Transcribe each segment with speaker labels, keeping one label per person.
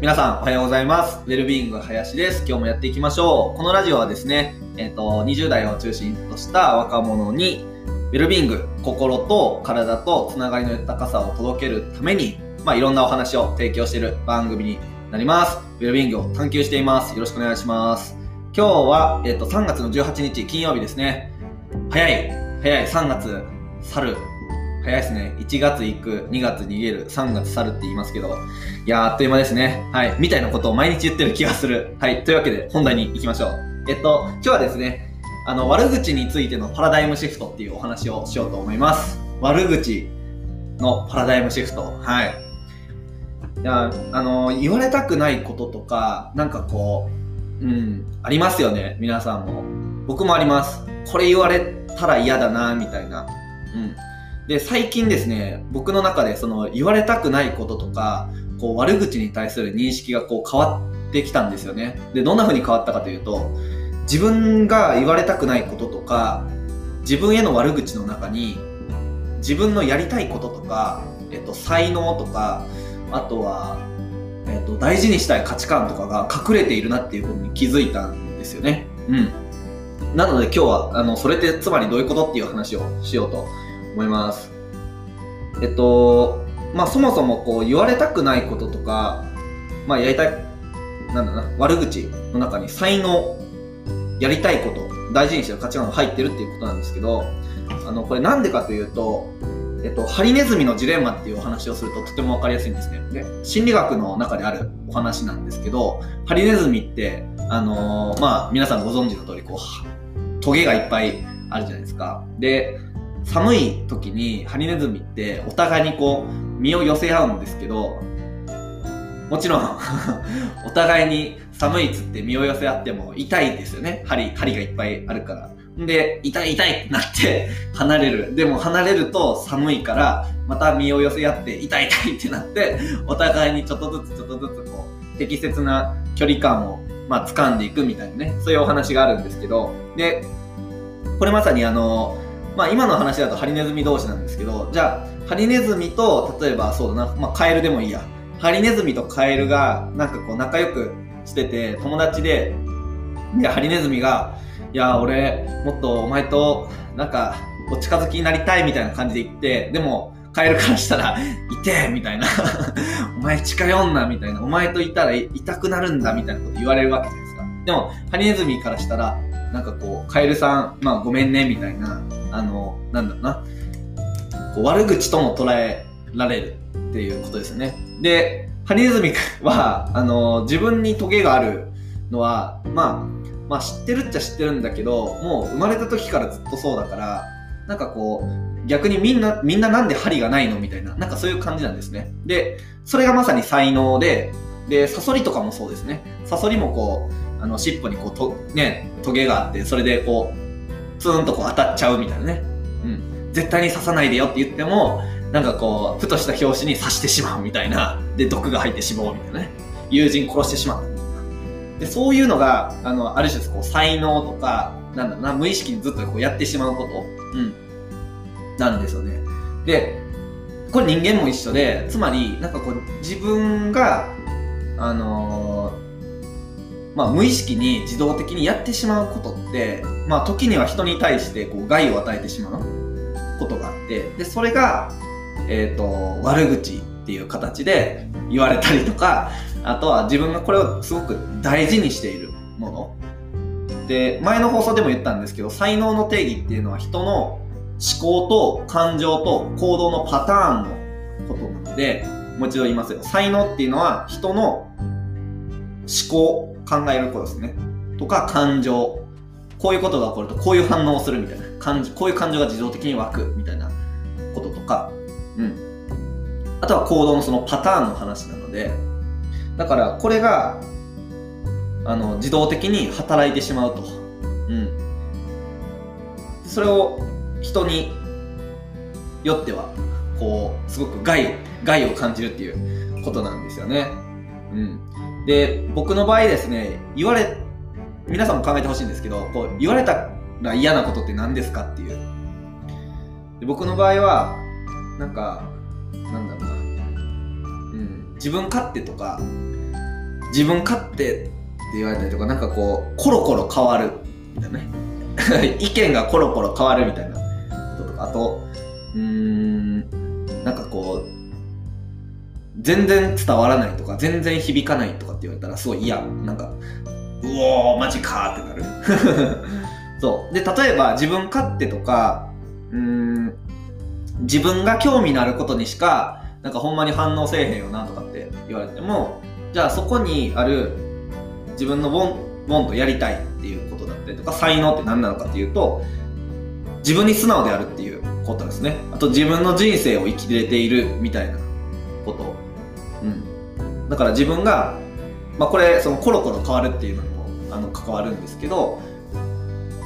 Speaker 1: 皆さんおはようございます。ウェルビーイング林です。今日もやっていきましょう。このラジオはですね、えっ、と、20代を中心とした若者に、ウェルビーイング、心と体とつながりの豊かさを届けるために、まあ、いろんなお話を提供している番組になります。ウェルビーイングを探求しています。よろしくお願いします。今日は、えっ、と、3月の18日金曜日ですね。早い、早い、3月、去る。早いですね。1月行く、2月逃げる、3月去るって言いますけど、いや、あっという間ですね。はい。みたいなことを毎日言ってる気がする。はい。というわけで、本題に行きましょう。えっと、今日はですね、あの、悪口についてのパラダイムシフトっていうお話をしようと思います。悪口のパラダイムシフト。はい。いや、あの、言われたくないこととか、なんかこう、うん、ありますよね。皆さんも。僕もあります。これ言われたら嫌だな、みたいな。うん。で、最近ですね、僕の中でその言われたくないこととか、こう悪口に対する認識がこう変わってきたんですよね。で、どんな風に変わったかというと、自分が言われたくないこととか、自分への悪口の中に、自分のやりたいこととか、えっと、才能とか、あとは、えっと、大事にしたい価値観とかが隠れているなっていうことに気づいたんですよね。うん。なので今日は、あの、それってつまりどういうことっていう話をしようと思います。えっと、まあそもそもこう言われたくないこととか、まあやりたい、なんだな、悪口の中に才能、やりたいこと、大事にしてる価値観が入ってるっていうことなんですけど、あの、これなんでかというと、えっと、ハリネズミのジレンマっていうお話をするととてもわかりやすいんですね。で、心理学の中であるお話なんですけど、ハリネズミって、あのーまあ皆さんご存知の通り、こう、トゲがいっぱいあるじゃないですか。で、寒い時にハリネズミってお互いにこう身を寄せ合うんですけどもちろん お互いに寒いっつって身を寄せ合っても痛いですよね。針針がいっぱいあるから。で痛い痛いってなって離れる。でも離れると寒いからまた身を寄せ合って痛い痛いってなってお互いにちょっとずつちょっとずつこう適切な距離感をまあ掴んでいくみたいなね。そういうお話があるんですけど。でこれまさにあのまあ今の話だとハリネズミ同士なんですけど、じゃあ、ハリネズミと、例えばそうだな、まあカエルでもいいや。ハリネズミとカエルが、なんかこう仲良くしてて、友達で、で、ハリネズミが、いや、俺、もっとお前と、なんか、お近づきになりたいみたいな感じで言って、でも、カエルからしたら、いてみたいな。お前近寄んなみたいな。お前といたら痛くなるんだみたいなこと言われるわけじゃないですか。でも、ハリネズミからしたら、なんかこう、カエルさん、まあごめんねみたいな、あの、なんだろうな、こう悪口とも捉えられるっていうことですよね。で、ハリネズミは、あの、自分にトゲがあるのは、まあ、まあ知ってるっちゃ知ってるんだけど、もう生まれた時からずっとそうだから、なんかこう、逆にみんな、みんななんで針がないのみたいな、なんかそういう感じなんですね。で、それがまさに才能で、で、サソリとかもそうですね。サソリもこう、あの、尻尾にこう、と、ね、トゲがあって、それでこう、ツーンとこう当たっちゃうみたいなね。うん。絶対に刺さないでよって言っても、なんかこう、ふとした拍子に刺してしまうみたいな。で、毒が入ってしまうみたいなね。友人殺してしまったみたいな。で、そういうのが、あの、ある種こう、才能とか、なんだろうな、無意識にずっとこうやってしまうこと。うん。なんですよね。で、これ人間も一緒で、つまり、なんかこう、自分が、あのーまあ、無意識に自動的にやってしまうことって、まあ、時には人に対してこう害を与えてしまうことがあって、で、それが、えっ、と、悪口っていう形で言われたりとか、あとは自分がこれをすごく大事にしているもの。で、前の放送でも言ったんですけど、才能の定義っていうのは人の思考と感情と行動のパターンのことなので、もう一度言いますよ。才能っていうのは人の思考、考えることですね。とか感情。こういうことが起こるとこういう反応をするみたいな。感じこういう感情が自動的に湧くみたいなこととか。うん。あとは行動のそのパターンの話なので、だからこれが、あの、自動的に働いてしまうと。うん。それを人によっては、こう、すごく害、害を感じるっていうことなんですよね。うん。で、僕の場合ですね、言われ、皆さんも考えてほしいんですけど、こう、言われたら嫌なことって何ですかっていう。で僕の場合は、なんか、なんだろうな、うん、自分勝手とか、自分勝手って言われたりとか、なんかこう、コロコロ変わるみたいなね。意見がコロコロ変わるみたいなこととか、あと、全然伝わらないとか、全然響かないとかって言われたら、すごい嫌。なんか、うおー、マジかーってなる。そう。で、例えば自分勝手とか、うん、自分が興味のあることにしか、なんかほんまに反応せえへんよなとかって言われても、じゃあそこにある自分のボン、ボンとやりたいっていうことだったりとか、才能って何なのかっていうと、自分に素直であるっていうことですね。あと自分の人生を生きれているみたいなこと。だから自分が、まあこれ、そのコロコロ変わるっていうのにもあの関わるんですけど、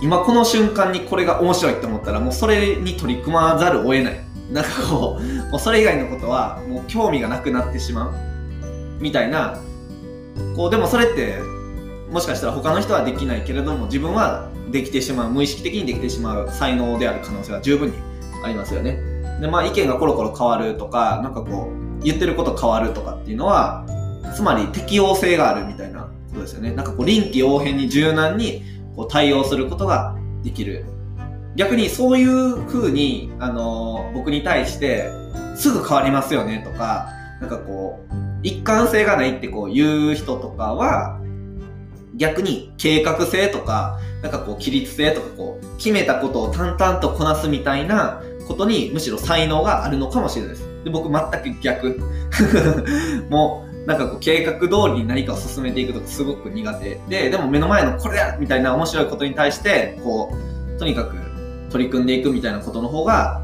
Speaker 1: 今この瞬間にこれが面白いって思ったらもうそれに取り組まざるを得ない。なんかこう、もうそれ以外のことはもう興味がなくなってしまう。みたいな、こうでもそれってもしかしたら他の人はできないけれども自分はできてしまう、無意識的にできてしまう才能である可能性は十分にありますよね。で、まあ意見がコロコロ変わるとか、なんかこう、言ってること変わるとかっていうのは、つまり適応性があるみたいなことですよね。なんかこう臨機応変に柔軟にこう対応することができる。逆にそういう風に、あのー僕に対して、すぐ変わりますよねとか、なんかこう、一貫性がないってこう言う人とかは、逆に計画性とか、なんかこう規律性とかこう、決めたことを淡々とこなすみたいなことにむしろ才能があるのかもしれないです。で、僕全く逆。もう、なんかこう計画通りに何かを進めていくとすごく苦手で、でも目の前のこれだみたいな面白いことに対して、こう、とにかく取り組んでいくみたいなことの方が、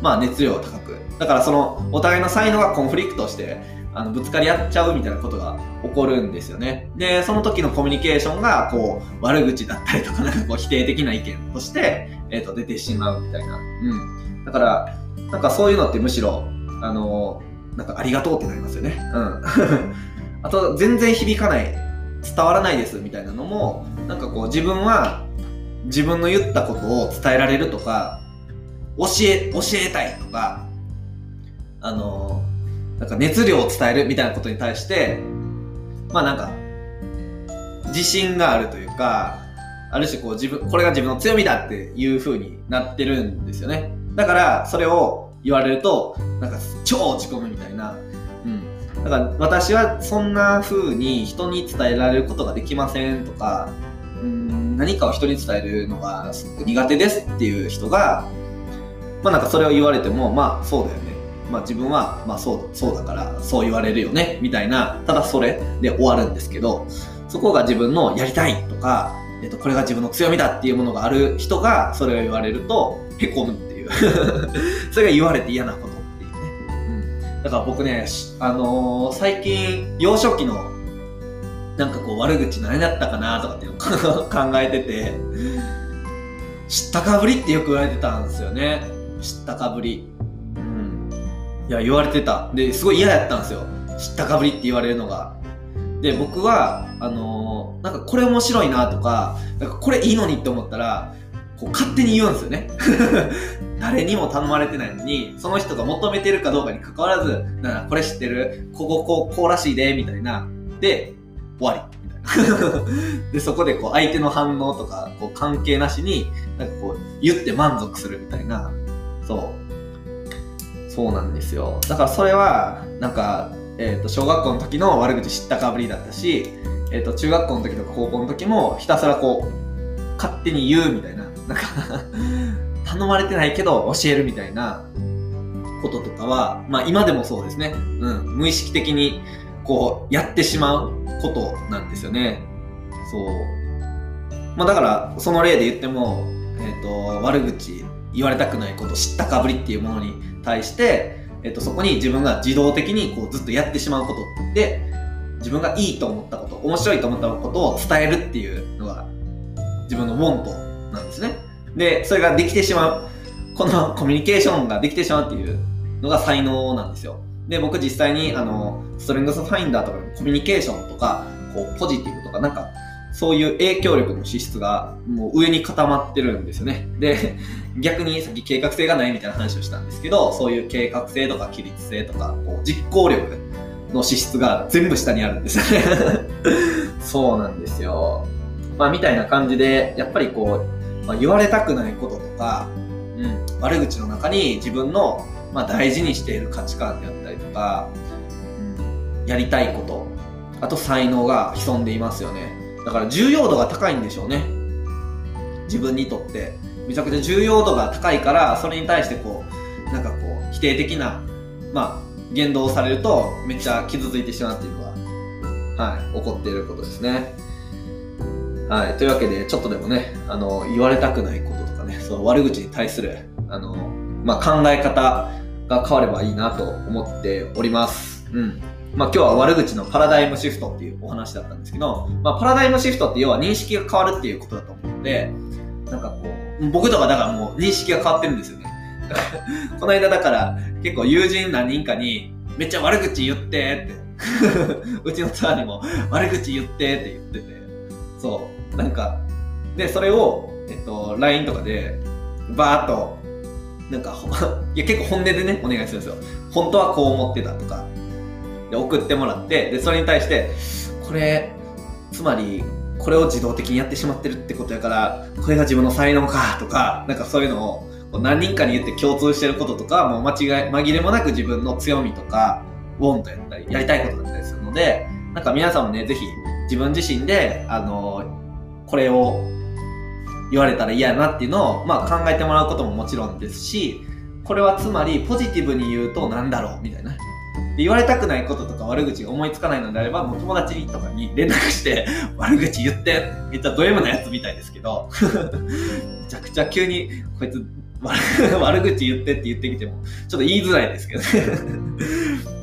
Speaker 1: まあ熱量が高く。だからその、お互いの才能がコンフリクトして、あの、ぶつかり合っちゃうみたいなことが起こるんですよね。で、その時のコミュニケーションが、こう、悪口だったりとか、なんかこう、否定的な意見として、えっ、と、出てしまうみたいな。うん。だから、なんかそういうのってむしろ、あの、なんかありがとうってなりますよね。うん。あと、全然響かない、伝わらないですみたいなのも、なんかこう、自分は、自分の言ったことを伝えられるとか、教え、教えたいとか、あの、なんか熱量を伝えるみたいなことに対して、まあなんか、自信があるというか、ある種こう自分、これが自分の強みだっていう風になってるんですよね。だから、それを言われると、なんか超落ち込むみたいな。うん。だから私はそんな風に人に伝えられることができませんとか、うん、何かを人に伝えるのがすごく苦手ですっていう人が、まあなんかそれを言われても、まあそうだよね。まあ自分は、まあそう、そうだから、そう言われるよね、みたいな、ただそれで終わるんですけど、そこが自分のやりたいとか、えっと、これが自分の強みだっていうものがある人が、それを言われると、へこむってう。それが言われて嫌なことっていうね。うん。だから僕ね、あのー最近、幼少期の、なんかこう悪口何だったかなとかっていうのを 考えてて、知ったかぶりってよく言われてたんですよね。知ったかぶり。うん。いや、言われてた。で、すごい嫌やったんですよ。知ったかぶりって言われるのが。で、僕は、あのーなんかこれ面白いなとか、なんかこれいいのにって思ったら、こう勝手に言うんですよね。誰にも頼まれてないのに、その人が求めてるかどうかに関わらず、なんこれ知ってるこここう、こうらしいで、みたいな。で、終わり。で、そこでこう相手の反応とか、こう関係なしに、なんかこう言って満足するみたいな。そう。そうなんですよ。だからそれは、なんか、えっ、と、小学校の時の悪口知ったかぶりだったし、えっ、と、中学校の時とか高校の時もひたすらこう、勝手に言うみたいな。なんか頼まれてないけど教えるみたいなこととかは、まあ今でもそうですね。うん。無意識的にこうやってしまうことなんですよね。そう。まあだから、その例で言っても、えっ、と、悪口言われたくないこと、知ったかぶりっていうものに対して、えっ、と、そこに自分が自動的にこうずっとやってしまうことで、自分がいいと思ったこと、面白いと思ったことを伝えるっていうのが自分のウォントなんですね。で、それができてしまう。この コミュニケーションができてしまうっていうのが才能なんですよ。で、僕実際に、あの、ストレングスファインダーとかコミュニケーションとか、こう、ポジティブとか、なんか、そういう影響力の資質がもう上に固まってるんですよね。で、逆にさっき計画性がないみたいな話をしたんですけど、そういう計画性とか規律性とか、こう実行力の資質が全部下にあるんですよね そうなんですよ。まあ、みたいな感じで、やっぱりこう、まあ、言われたくないこととか、うん、悪口の中に自分の、まあ、大事にしている価値観であったりとか、うん、やりたいこと、あと才能が潜んでいますよね。だから重要度が高いんでしょうね。自分にとって。めちゃくちゃ重要度が高いから、それに対してこう、なんかこう、否定的な、まあ、言動をされると、めっちゃ傷ついてしまうっていうのが、はい、起こっていることですね。はい、というわけで、ちょっとでもね、あの、言われたくないこととかね、その悪口に対する、あの、まあ、考え方が変わればいいなと思っております。うん。まあ、今日は悪口のパラダイムシフトっていうお話だったんですけど、まあ、パラダイムシフトって要は認識が変わるっていうことだと思うので、なんかこう、僕とかだからもう認識が変わってるんですよね。この間だから結構友人何人かにめっちゃ悪口言ってって うちのツアーにも悪口言ってって言ってて、そう。なんか、で、それを、えっと、LINE とかで、バーっと、なんか、いや、結構本音でね、お願いするんですよ。本当はこう思ってたとか、で、送ってもらって、で、それに対して、これ、つまり、これを自動的にやってしまってるってことやから、これが自分の才能か、とか、なんかそういうのを、何人かに言って共通してることとか、もう間違い、紛れもなく自分の強みとか、ウォンとやったり、やりたいことだったりするので、なんか皆さんもね、ぜひ自分自身で、あの、これを言われたら嫌やなっていうのを、まあ考えてもらうことももちろんですし、これはつまりポジティブに言うと何だろうみたいな。言われたくないこととか悪口が思いつかないのであれば、もう友達とかに連絡して、悪口言って、めっちゃド M なやつみたいですけど、めちゃくちゃ急に、こいつ 悪口言ってって言ってきても、ちょっと言いづらいですけどね。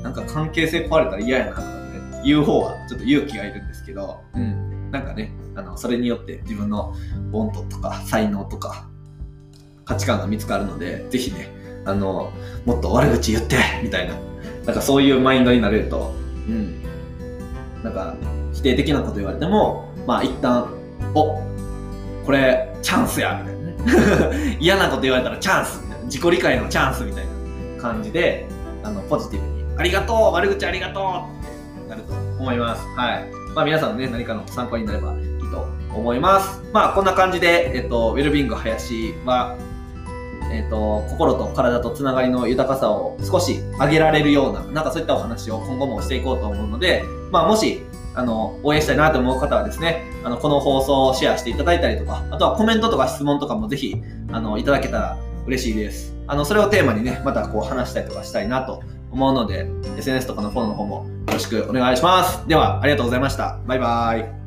Speaker 1: なんか関係性壊れたら嫌やなとかね、言う方はちょっと勇気がいるんでけど、うん。なんかね、あの、それによって自分のボントとか才能とか価値観が見つかるので、ぜひね、あの、もっと悪口言ってみたいな、なんかそういうマインドになれると、うん。なんか、否定的なこと言われても、まあ一旦、おこれ、チャンスやみたいな。嫌なこと言われたらチャンス自己理解のチャンスみたいな感じで、あの、ポジティブに、ありがとう悪口ありがとうってなると思います。はい。まあ皆さんのね、何かの参考になればいいと思います。まあこんな感じで、えっと、ウェルビング林は、えっと、心と体とつながりの豊かさを少し上げられるような、なんかそういったお話を今後もしていこうと思うので、まあもしあの、応援したいなと思う方はですね、あの、この放送をシェアしていただいたりとか、あとはコメントとか質問とかもぜひ、あの、いただけたら嬉しいです。あの、それをテーマにね、またこう話したりとかしたいなと思うので、SNS とかのフォローの方もよろしくお願いします。では、ありがとうございました。バイバーイ。